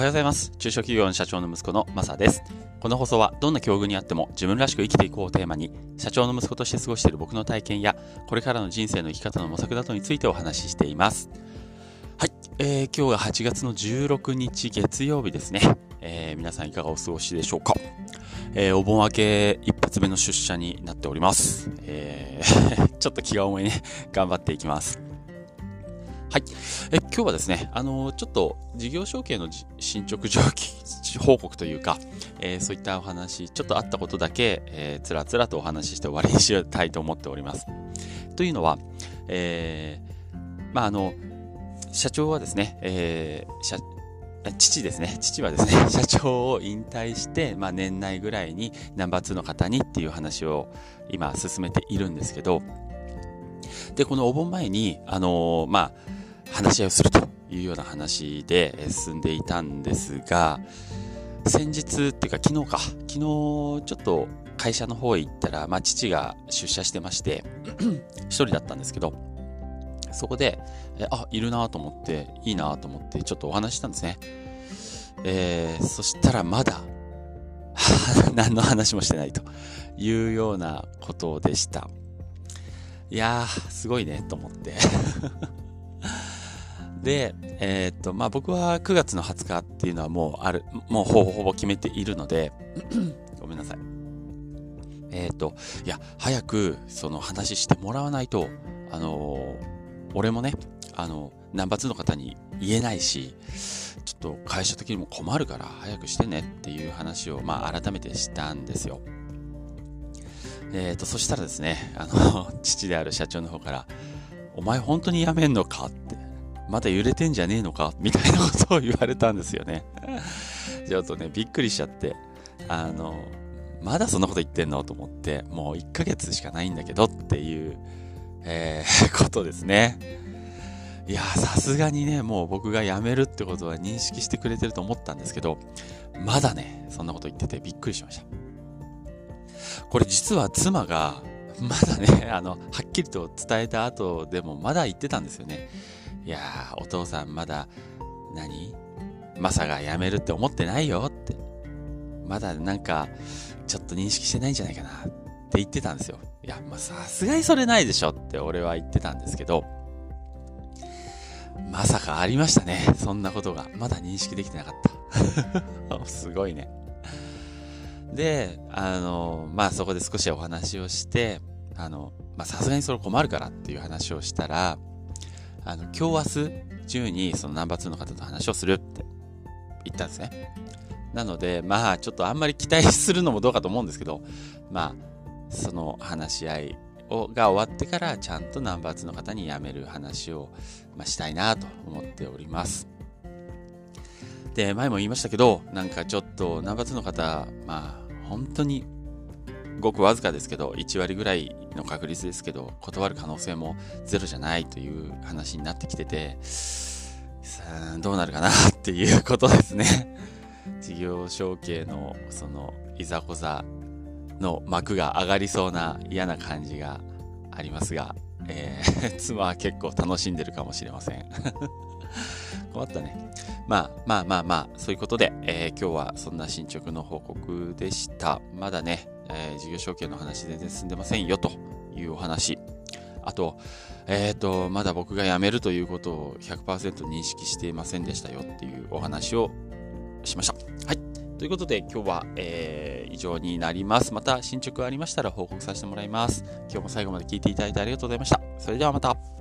はようございます。中小企業の社長の息子のマサです。この放送はどんな境遇にあっても自分らしく生きていこうをテーマに、社長の息子として過ごしている僕の体験や、これからの人生の生き方の模索などについてお話ししています。はい、えー、今日が8月の16日月曜日ですね。えー、皆さんいかがお過ごしでしょうか。えー、お盆明け一発目の出社になっております。えー ちょっと気が重いね、頑張っていきます。はい。え今日はですね、あのちょっと事業承継の進捗状況 報告というか、えーそういったお話、ちょっとあったことだけ、えーつらつらとお話しして終わりにしたいと思っております。というのは、えーまあ、あの、社長はですね、えー社父ですね。父はですね、社長を引退して、まあ、年内ぐらいにナンバー2の方にっていう話を今進めているんですけど、で、このお盆前に、あのまあ、話し合いをするというような話で進んでいたんですが、先日っていうか昨日か、昨日ちょっと会社の方へ行ったら、まあ、父が出社してまして、一人だったんですけど、そこで、えあ、いるなと思って、いいなと思って、ちょっとお話ししたんですね。えーそしたらまだ、何の話もしてないというようなことでした。いやー、すごいね、と思って。で、えーっと、まあ、僕は9月の20日っていうのはもうある、もうほぼほぼ決めているので、ごめんなさい。えーっと、いや、早くその話してもらわないと、あのー俺もね、あの、ナンバー2の方に言えないし、ちょっと会社的にも困るから早くしてねっていう話を、まあ、改めてしたんですよ。えーと、そしたらですね、あの、父である社長の方から、お前本当に辞めんのかって、まだ揺れてんじゃねえのかみたいなことを言われたんですよね。ちょっとね、びっくりしちゃって、あの、まだそんなこと言ってんのと思って、もう1ヶ月しかないんだけどっていう、えー ことですね。いや、さすがにね、もう僕が辞めるってことは認識してくれてると思ったんですけど、まだね、そんなこと言っててびっくりしました。これ実は妻が、まだね、あの、はっきりと伝えた後でもまだ言ってたんですよね。いやー、お父さんまだ、何？マサが辞めるって思ってないよって。まだなんか、ちょっと認識してないんじゃないかなって言ってたんですよ。いや、まあ、さすがにそれないでしょって俺は言ってたんですけど、まさかありましたね。そんなことが。まだ認識できてなかった。すごいね。で、あの、まあそこで少しお話をして、あの、まあさすがにそれ困るからっていう話をしたら、あの、今日明日中にそのナンバー2の方と話をするって言ったんですね。なので、まあちょっとあんまり期待するのもどうかと思うんですけど、まあ、その話し合いをが終わってからちゃんとナンバー2の方に辞める話を、まあ、したいなと思っております。で、前も言いましたけど、なんかちょっとナンバー2の方、まあ本当にごくわずかですけど、1割ぐらいの確率ですけど、断る可能性もゼロじゃないという話になってきてて、さあどうなるかなっていうことですね。事業承継のそのいざこざの幕が上がりそうな嫌な感じがありますが、えー 妻は結構楽しんでるかもしれません。困ったね。まあまあまあまあ、そういうことで、えー今日はそんな進捗の報告でした。まだね、えー事業承継の話全然進んでませんよというお話。あと、えっ、と、まだ僕が辞めるということを100%認識していませんでしたよっていうお話をしました。はい。ということで今日は、えー以上になります。また進捗ありましたら報告させてもらいます。今日も最後まで聞いていただいてありがとうございました。それではまた。